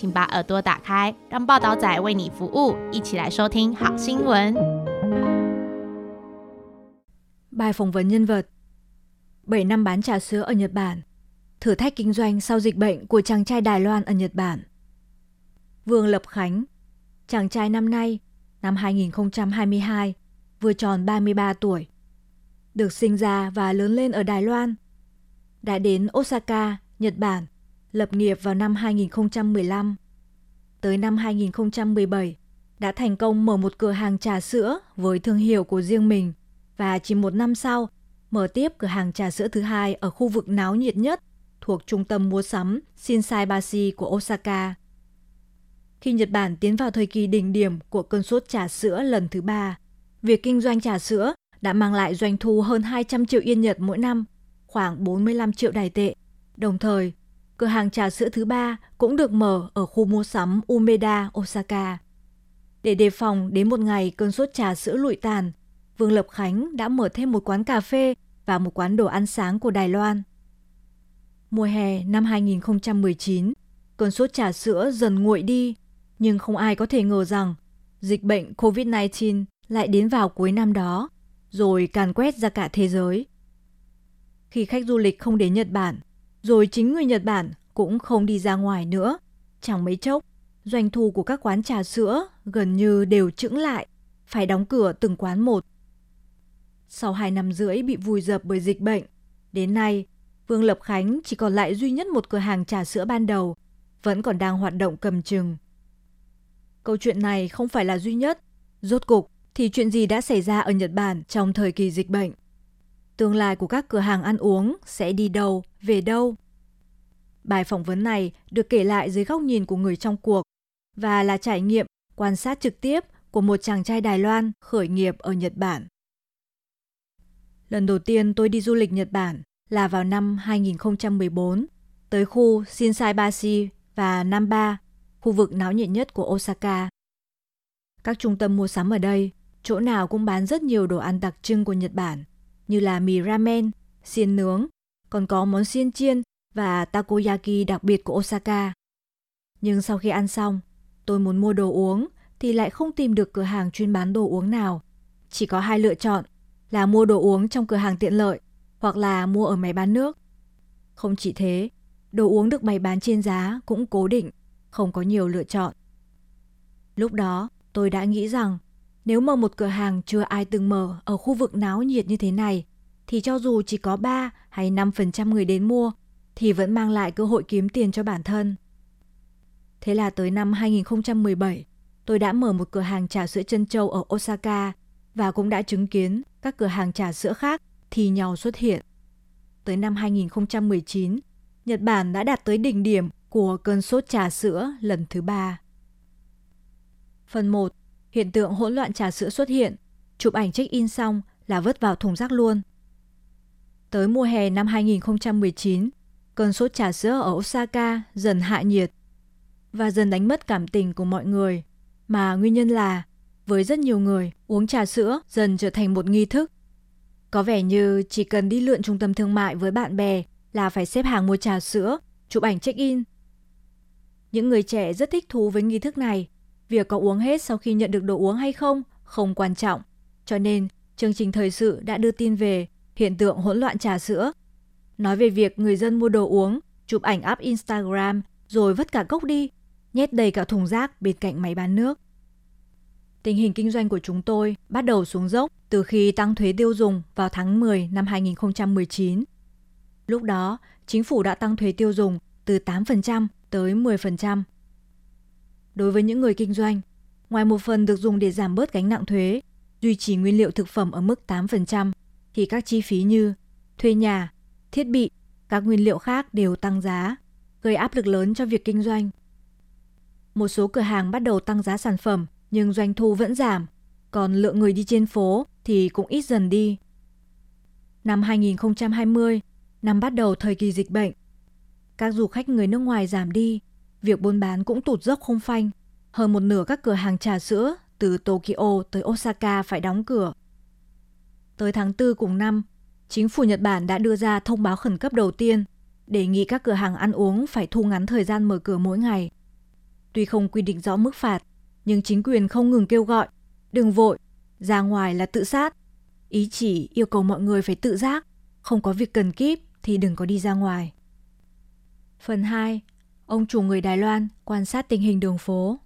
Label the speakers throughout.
Speaker 1: 请把耳朵打开，让报道仔为你服务，一起来收听好新闻。
Speaker 2: Bài phỏng vấn nhân vật 7 năm bán trà sữa ở Nhật Bản Thử thách kinh doanh sau dịch bệnh của chàng trai Đài Loan ở Nhật Bản Vương Lập Khánh Chàng trai năm nay, năm 2022, vừa tròn 33 tuổi Được sinh ra và lớn lên ở Đài Loan Đã đến Osaka, Nhật Bản Lập nghiệp vào năm 2015 Tới năm 2017 đã thành công mở một cửa hàng trà sữa với thương hiệu của riêng mình và chỉ một năm sau mở tiếp cửa hàng trà sữa thứ hai ở khu vực náo nhiệt nhất thuộc trung tâm mua sắm Shinsaibashi của Osaka. Khi Nhật Bản tiến vào thời kỳ đỉnh điểm của cơn sốt trà sữa lần thứ ba, việc kinh doanh trà sữa đã mang lại doanh thu hơn 200 triệu yên Nhật mỗi năm, khoảng 45 triệu đài tệ. Đồng thời, cửa hàng trà sữa thứ ba cũng được mở ở khu mua sắm Umeda, Osaka. Để đề phòng đến một ngày cơn sốt trà sữa lụi tàn, Vương Lập Khánh đã mở thêm một quán cà phê và một quán đồ ăn sáng của Đài Loan. Mùa hè năm 2019, cơn sốt trà sữa dần nguội đi, nhưng không ai có thể ngờ rằng dịch bệnh COVID-19 lại đến vào cuối năm đó, rồi càn quét ra cả thế giới. Khi khách du lịch không đến Nhật Bản, rồi chính người Nhật Bản cũng không đi ra ngoài nữa, chẳng mấy chốc, doanh thu của các quán trà sữa gần như đều chững lại, phải đóng cửa từng quán một. Sau hai năm rưỡi bị vùi dập bởi dịch bệnh, đến nay, Vương Lập Khánh chỉ còn lại duy nhất một cửa hàng trà sữa ban đầu, vẫn còn đang hoạt động cầm chừng. Câu chuyện này không phải là duy nhất. Rốt cục thì chuyện gì đã xảy ra ở Nhật Bản trong thời kỳ dịch bệnh? Tương lai của các cửa hàng ăn uống sẽ đi đâu, về đâu? Bài phỏng vấn này được kể lại dưới góc nhìn của người trong cuộc và là trải nghiệm quan sát trực tiếp của một chàng trai Đài Loan khởi nghiệp ở Nhật Bản. Lần đầu tiên tôi đi du lịch Nhật Bản là vào năm 2014 tới khu Shinsaibashi và Namba, khu vực náo nhiệt nhất của Osaka. Các trung tâm mua sắm ở đây, chỗ nào cũng bán rất nhiều đồ ăn đặc trưng của Nhật Bản, như là mì ramen, xiên nướng, còn có món xiên chiên và takoyaki đặc biệt của Osaka. Nhưng sau khi ăn xong, tôi muốn mua đồ uống thì lại không tìm được cửa hàng chuyên bán đồ uống nào. Chỉ có hai lựa chọn là mua đồ uống trong cửa hàng tiện lợi hoặc là mua ở máy bán nước. Không chỉ thế, đồ uống được bày bán trên giá cũng cố định, không có nhiều lựa chọn. Lúc đó, tôi đã nghĩ rằng nếu mở một cửa hàng chưa ai từng mở ở khu vực náo nhiệt như thế này, thì cho dù chỉ có 3 hay 5% người đến mua, thì vẫn mang lại cơ hội kiếm tiền cho bản thân. Thế là tới năm 2017, tôi đã mở một cửa hàng trà sữa chân châu ở Osaka và cũng đã chứng kiến các cửa hàng trà sữa khác thì nhau xuất hiện. Tới năm 2019, Nhật Bản đã đạt tới đỉnh điểm của cơn sốt trà sữa lần thứ ba. Phần 1. Hiện tượng hỗn loạn trà sữa xuất hiện. Chụp ảnh check-in xong là vứt vào thùng rác luôn. Tới mùa hè năm 2019, cơn sốt trà sữa ở Osaka dần hạ nhiệt và dần đánh mất cảm tình của mọi người. Mà nguyên nhân là với rất nhiều người, uống trà sữa dần trở thành một nghi thức. Có vẻ như chỉ cần đi lượn trung tâm thương mại với bạn bè là phải xếp hàng mua trà sữa, chụp ảnh check-in. Những người trẻ rất thích thú với nghi thức này. Việc có uống hết sau khi nhận được đồ uống hay không không quan trọng. Cho nên, chương trình thời sự đã đưa tin về hiện tượng hỗn loạn trà sữa. Nói về việc người dân mua đồ uống, chụp ảnh up Instagram rồi vứt cả cốc đi, nhét đầy cả thùng rác bên cạnh máy bán nước. Tình hình kinh doanh của chúng tôi bắt đầu xuống dốc từ khi tăng thuế tiêu dùng vào tháng 10 năm 2019. Lúc đó, chính phủ đã tăng thuế tiêu dùng từ 8% tới 10%. Đối với những người kinh doanh, ngoài một phần được dùng để giảm bớt gánh nặng thuế, duy trì nguyên liệu thực phẩm ở mức 8%, thì các chi phí như thuê nhà, thiết bị, các nguyên liệu khác đều tăng giá, gây áp lực lớn cho việc kinh doanh. một số cửa hàng bắt đầu tăng giá sản phẩm nhưng doanh thu vẫn giảm, còn lượng người đi trên phố thì cũng ít dần đi. Năm 2020, năm bắt đầu thời kỳ dịch bệnh, các du khách người nước ngoài giảm đi, việc buôn bán cũng tụt dốc không phanh. Hơn một nửa các cửa hàng trà sữa từ Tokyo tới Osaka phải đóng cửa. Tới tháng 4 cùng năm, chính phủ Nhật Bản đã đưa ra thông báo khẩn cấp đầu tiên, đề nghị các cửa hàng ăn uống phải thu ngắn thời gian mở cửa mỗi ngày. Tuy không quy định rõ mức phạt, nhưng chính quyền không ngừng kêu gọi, đừng vội, ra ngoài là tự sát. Ý chỉ yêu cầu mọi người phải tự giác, không có việc cần kíp thì đừng có đi ra ngoài. Phần 2. Ông chủ người Đài Loan quan sát tình hình đường phố.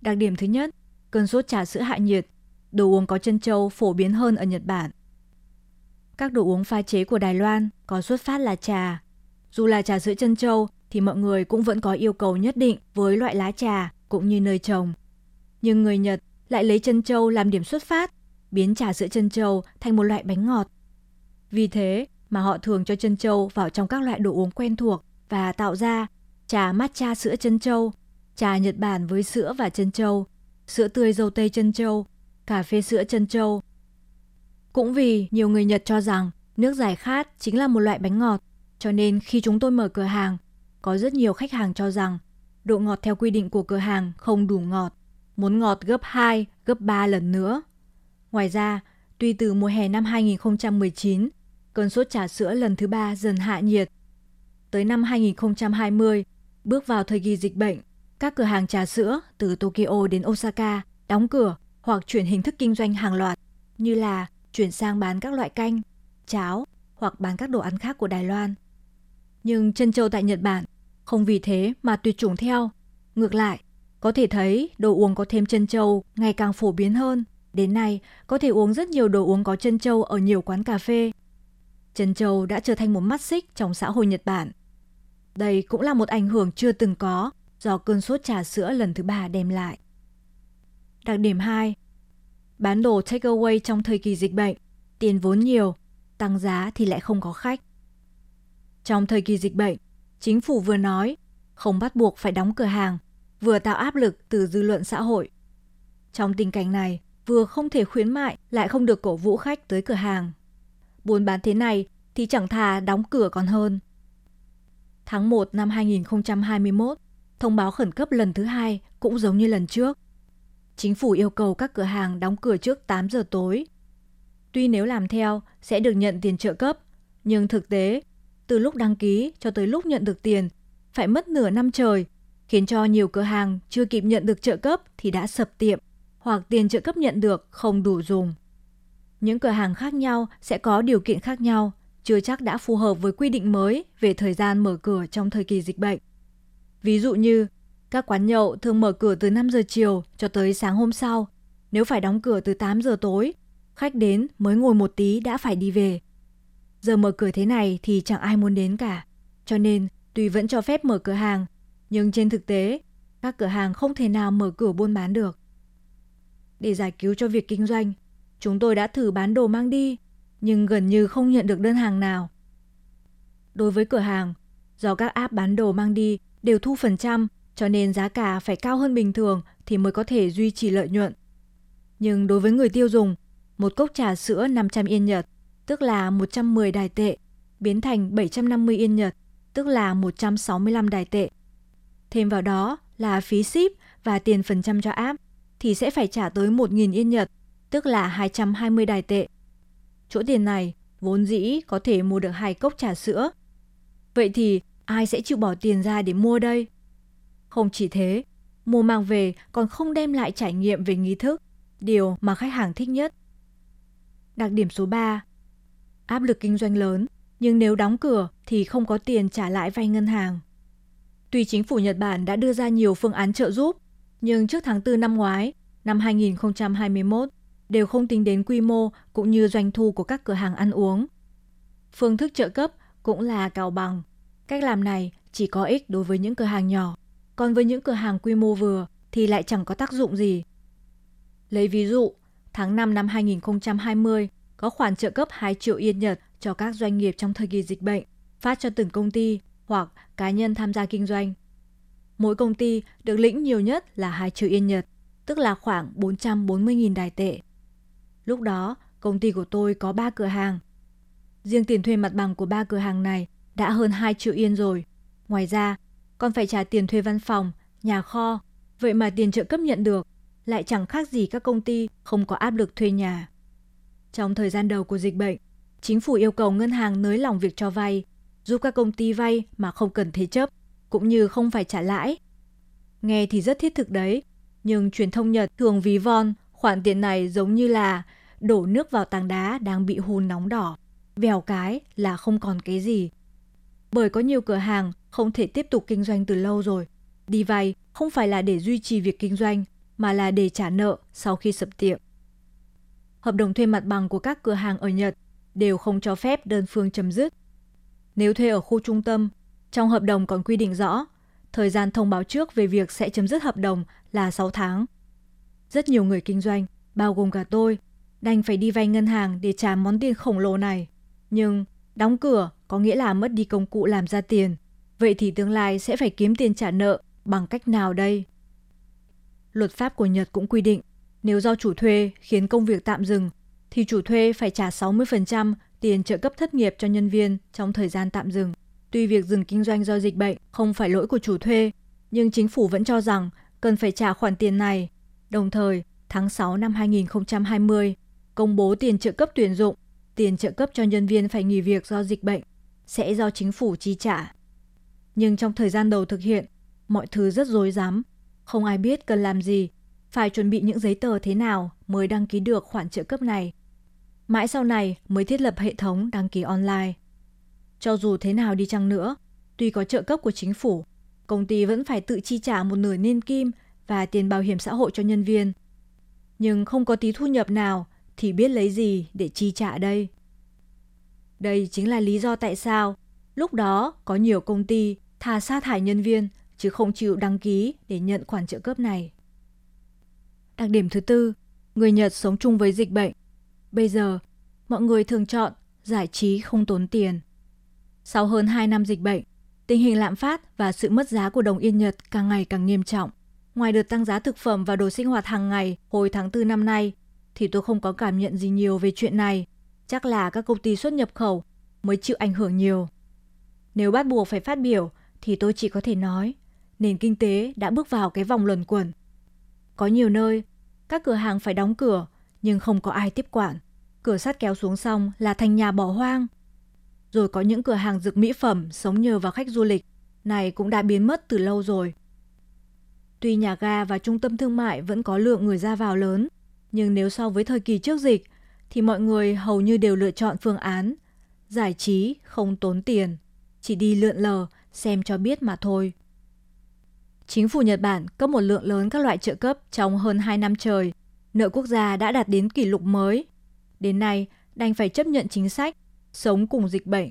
Speaker 2: Đặc điểm thứ nhất, cơn sốt trà sữa hạ nhiệt, đồ uống có chân châu phổ biến hơn ở Nhật Bản. Các đồ uống pha chế của Đài Loan có xuất phát là trà. Dù là trà sữa chân châu, thì mọi người cũng vẫn có yêu cầu nhất định với loại lá trà cũng như nơi trồng. Nhưng người Nhật lại lấy chân châu làm điểm xuất phát, biến trà sữa chân châu thành một loại bánh ngọt. Vì thế mà họ thường cho chân châu vào trong các loại đồ uống quen thuộc và tạo ra trà matcha sữa chân châu, trà Nhật Bản với sữa và chân châu, sữa tươi dâu tây chân châu, cà phê sữa chân châu. Cũng vì nhiều người Nhật cho rằng nước giải khát chính là một loại bánh ngọt, cho nên khi chúng tôi mở cửa hàng, có rất nhiều khách hàng cho rằng độ ngọt theo quy định của cửa hàng không đủ ngọt, muốn ngọt gấp 2, gấp 3 lần nữa. Ngoài ra, tuy từ mùa hè năm 2019, cơn sốt trà sữa lần thứ ba dần hạ nhiệt. Tới năm 2020, bước vào thời kỳ dịch bệnh, các cửa hàng trà sữa từ Tokyo đến Osaka đóng cửa hoặc chuyển hình thức kinh doanh hàng loạt như là chuyển sang bán các loại canh, cháo hoặc bán các đồ ăn khác của Đài Loan. Nhưng chân châu tại Nhật Bản không vì thế mà tuyệt chủng theo. Ngược lại, có thể thấy đồ uống có thêm chân châu ngày càng phổ biến hơn. Đến nay, có thể uống rất nhiều đồ uống có chân châu ở nhiều quán cà phê. Chân châu đã trở thành một mắt xích trong xã hội Nhật Bản. Đây cũng là một ảnh hưởng chưa từng có do cơn sốt trà sữa lần thứ ba đem lại. Đặc điểm 2. Bán đồ takeaway trong thời kỳ dịch bệnh, tiền vốn nhiều, tăng giá thì lại không có khách. Trong thời kỳ dịch bệnh, chính phủ vừa nói không bắt buộc phải đóng cửa hàng, vừa tạo áp lực từ dư luận xã hội. Trong tình cảnh này, vừa không thể khuyến mại lại không được cổ vũ khách tới cửa hàng. Buôn bán thế này thì chẳng thà đóng cửa còn hơn. Tháng 1 năm 2021, thông báo khẩn cấp lần thứ hai cũng giống như lần trước. Chính phủ yêu cầu các cửa hàng đóng cửa trước 8 giờ tối. Tuy nếu làm theo sẽ được nhận tiền trợ cấp, nhưng thực tế, từ lúc đăng ký cho tới lúc nhận được tiền, phải mất nửa năm trời, khiến cho nhiều cửa hàng chưa kịp nhận được trợ cấp thì đã sập tiệm, hoặc tiền trợ cấp nhận được không đủ dùng. Những cửa hàng khác nhau sẽ có điều kiện khác nhau, chưa chắc đã phù hợp với quy định mới về thời gian mở cửa trong thời kỳ dịch bệnh. Ví dụ như, các quán nhậu thường mở cửa từ 5 giờ chiều cho tới sáng hôm sau. Nếu phải đóng cửa từ 8 giờ tối, khách đến mới ngồi một tí đã phải đi về. Giờ mở cửa thế này thì chẳng ai muốn đến cả. Cho nên, tuy vẫn cho phép mở cửa hàng, nhưng trên thực tế, các cửa hàng không thể nào mở cửa buôn bán được. Để giải cứu cho việc kinh doanh, chúng tôi đã thử bán đồ mang đi, nhưng gần như không nhận được đơn hàng nào. Đối với cửa hàng, do các app bán đồ mang đi đều thu phần trăm, cho nên giá cả phải cao hơn bình thường thì mới có thể duy trì lợi nhuận. Nhưng đối với người tiêu dùng, một cốc trà sữa 500 yên Nhật, tức là 110 đài tệ, biến thành 750 yên Nhật, tức là 165 đài tệ. Thêm vào đó là phí ship và tiền phần trăm cho app, thì sẽ phải trả tới 1.000 yên Nhật, tức là 220 đài tệ. Chỗ tiền này vốn dĩ có thể mua được hai cốc trà sữa. Vậy thì ai sẽ chịu bỏ tiền ra để mua đây? Không chỉ thế, mua mang về còn không đem lại trải nghiệm về nghi thức, điều mà khách hàng thích nhất. Đặc điểm số 3. Áp lực kinh doanh lớn, nhưng nếu đóng cửa thì không có tiền trả lại vay ngân hàng. Tuy chính phủ Nhật Bản đã đưa ra nhiều phương án trợ giúp, nhưng trước tháng 4 năm ngoái, năm 2021, đều không tính đến quy mô cũng như doanh thu của các cửa hàng ăn uống. Phương thức trợ cấp cũng là cào bằng. Cách làm này chỉ có ích đối với những cửa hàng nhỏ, còn với những cửa hàng quy mô vừa thì lại chẳng có tác dụng gì. Lấy ví dụ, tháng 5 năm 2020 có khoản trợ cấp 2 triệu yên Nhật cho các doanh nghiệp trong thời kỳ dịch bệnh, phát cho từng công ty hoặc cá nhân tham gia kinh doanh. mỗi công ty được lĩnh nhiều nhất là 2 triệu yên Nhật, tức là khoảng 440.000 đài tệ. Lúc đó, công ty của tôi có 3 cửa hàng. Riêng tiền thuê mặt bằng của ba cửa hàng này đã hơn 2 triệu yên rồi. Ngoài ra, còn phải trả tiền thuê văn phòng, nhà kho. Vậy mà tiền trợ cấp nhận được lại chẳng khác gì các công ty không có áp lực thuê nhà. Trong thời gian đầu của dịch bệnh, chính phủ yêu cầu ngân hàng nới lỏng việc cho vay, giúp các công ty vay mà không cần thế chấp, cũng như không phải trả lãi. Nghe thì rất thiết thực đấy, nhưng truyền thông Nhật thường ví von khoản tiền này giống như là đổ nước vào tảng đá đang bị hun nóng đỏ. Vèo cái là không còn cái gì. Bởi có nhiều cửa hàng không thể tiếp tục kinh doanh từ lâu rồi. Đi vay không phải là để duy trì việc kinh doanh, mà là để trả nợ sau khi sập tiệm. Hợp đồng thuê mặt bằng của các cửa hàng ở Nhật đều không cho phép đơn phương chấm dứt. Nếu thuê ở khu trung tâm, trong hợp đồng còn quy định rõ, thời gian thông báo trước về việc sẽ chấm dứt hợp đồng là 6 tháng. Rất nhiều người kinh doanh, bao gồm cả tôi, đành phải đi vay ngân hàng để trả món tiền khổng lồ này. Nhưng đóng cửa có nghĩa là mất đi công cụ làm ra tiền. Vậy thì tương lai sẽ phải kiếm tiền trả nợ bằng cách nào đây? Luật pháp của Nhật cũng quy định, nếu do chủ thuê khiến công việc tạm dừng, thì chủ thuê phải trả 60% tiền trợ cấp thất nghiệp cho nhân viên trong thời gian tạm dừng. Tuy việc dừng kinh doanh do dịch bệnh không phải lỗi của chủ thuê, nhưng chính phủ vẫn cho rằng cần phải trả khoản tiền này. Đồng thời, tháng 6 năm 2020, công bố tiền trợ cấp tuyển dụng, tiền trợ cấp cho nhân viên phải nghỉ việc do dịch bệnh sẽ do chính phủ chi trả. Nhưng trong thời gian đầu thực hiện, mọi thứ rất rối rắm, không ai biết cần làm gì, phải chuẩn bị những giấy tờ thế nào mới đăng ký được khoản trợ cấp này. Mãi sau này mới thiết lập hệ thống đăng ký online. Cho dù thế nào đi chăng nữa, tuy có trợ cấp của chính phủ, công ty vẫn phải tự chi trả một nửa niên kim và tiền bảo hiểm xã hội cho nhân viên. Nhưng không có tí thu nhập nào thì biết lấy gì để chi trả đây. Đây chính là lý do tại sao lúc đó có nhiều công ty thà sa thải nhân viên chứ không chịu đăng ký để nhận khoản trợ cấp này. Đặc điểm thứ tư, người Nhật sống chung với dịch bệnh. Bây giờ, mọi người thường chọn giải trí không tốn tiền. Sau hơn 2 năm dịch bệnh, tình hình lạm phát và sự mất giá của đồng yên Nhật càng ngày càng nghiêm trọng. Ngoài đợt tăng giá thực phẩm và đồ sinh hoạt hàng ngày hồi tháng 4 năm nay, thì tôi không có cảm nhận gì nhiều về chuyện này. Chắc là các công ty xuất nhập khẩu mới chịu ảnh hưởng nhiều. Nếu bắt buộc phải phát biểu thì tôi chỉ có thể nói nền kinh tế đã bước vào cái vòng luẩn quẩn. Có nhiều nơi, các cửa hàng phải đóng cửa nhưng không có ai tiếp quản. Cửa sắt kéo xuống xong là thành nhà bỏ hoang. Rồi có những cửa hàng dược mỹ phẩm sống nhờ vào khách du lịch, này cũng đã biến mất từ lâu rồi. Tuy nhà ga và trung tâm thương mại vẫn có lượng người ra vào lớn, nhưng nếu so với thời kỳ trước dịch thì mọi người hầu như đều lựa chọn phương án giải trí không tốn tiền, chỉ đi lượn lờ xem cho biết mà thôi. Chính phủ Nhật Bản cấp một lượng lớn các loại trợ cấp trong hơn 2 năm trời. Nợ quốc gia đã đạt đến kỷ lục mới. Đến nay, đành phải chấp nhận chính sách, sống cùng dịch bệnh.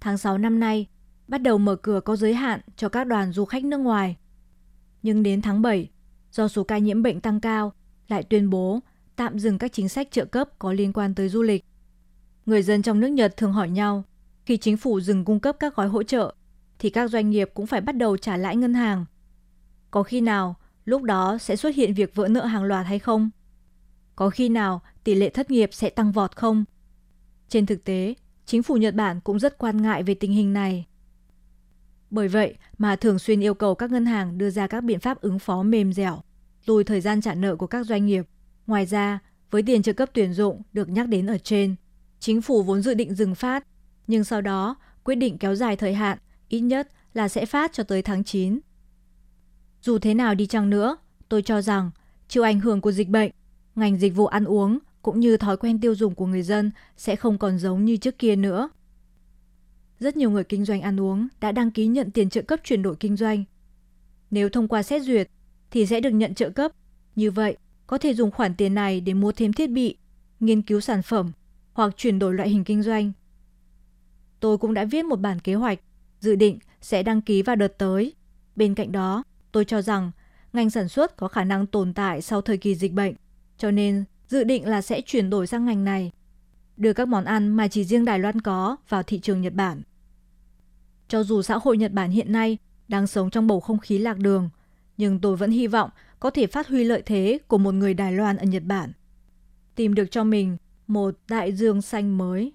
Speaker 2: Tháng 6 năm nay, bắt đầu mở cửa có giới hạn cho các đoàn du khách nước ngoài. Nhưng đến tháng 7, do số ca nhiễm bệnh tăng cao, lại tuyên bố tạm dừng các chính sách trợ cấp có liên quan tới du lịch. Người dân trong nước Nhật thường hỏi nhau, khi chính phủ dừng cung cấp các gói hỗ trợ thì các doanh nghiệp cũng phải bắt đầu trả lãi ngân hàng. Có khi nào lúc đó sẽ xuất hiện việc vỡ nợ hàng loạt hay không? Có khi nào tỷ lệ thất nghiệp sẽ tăng vọt không? Trên thực tế, chính phủ Nhật Bản cũng rất quan ngại về tình hình này. Bởi vậy mà thường xuyên yêu cầu các ngân hàng đưa ra các biện pháp ứng phó mềm dẻo, lùi thời gian trả nợ của các doanh nghiệp. Ngoài ra, với tiền trợ cấp tuyển dụng được nhắc đến ở trên, chính phủ vốn dự định dừng phát, nhưng sau đó quyết định kéo dài thời hạn ít nhất là sẽ phát cho tới tháng 9. Dù thế nào đi chăng nữa, tôi cho rằng chịu ảnh hưởng của dịch bệnh, ngành dịch vụ ăn uống cũng như thói quen tiêu dùng của người dân sẽ không còn giống như trước kia nữa. Rất nhiều người kinh doanh ăn uống đã đăng ký nhận tiền trợ cấp chuyển đổi kinh doanh. Nếu thông qua xét duyệt thì sẽ được nhận trợ cấp. Như vậy, có thể dùng khoản tiền này để mua thêm thiết bị, nghiên cứu sản phẩm hoặc chuyển đổi loại hình kinh doanh. Tôi cũng đã viết một bản kế hoạch dự định sẽ đăng ký vào đợt tới. Bên cạnh đó, tôi cho rằng ngành sản xuất có khả năng tồn tại sau thời kỳ dịch bệnh, cho nên dự định là sẽ chuyển đổi sang ngành này, đưa các món ăn mà chỉ riêng Đài Loan có vào thị trường Nhật Bản. Cho dù xã hội Nhật Bản hiện nay đang sống trong bầu không khí lạc đường, nhưng tôi vẫn hy vọng có thể phát huy lợi thế của một người Đài Loan ở Nhật Bản. Tìm được cho mình một đại dương xanh mới.